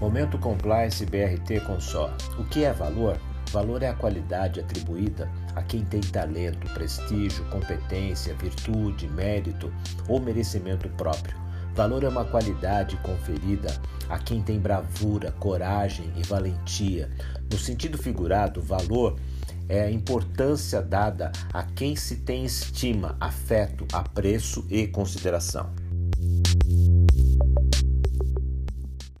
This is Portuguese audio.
Momento Compliance BRT Consor. O que é valor? Valor é a qualidade atribuída a quem tem talento, prestígio, competência, virtude, mérito ou merecimento próprio. Valor é uma qualidade conferida a quem tem bravura, coragem e valentia. No sentido figurado, valor é a importância dada a quem se tem estima, afeto, apreço e consideração.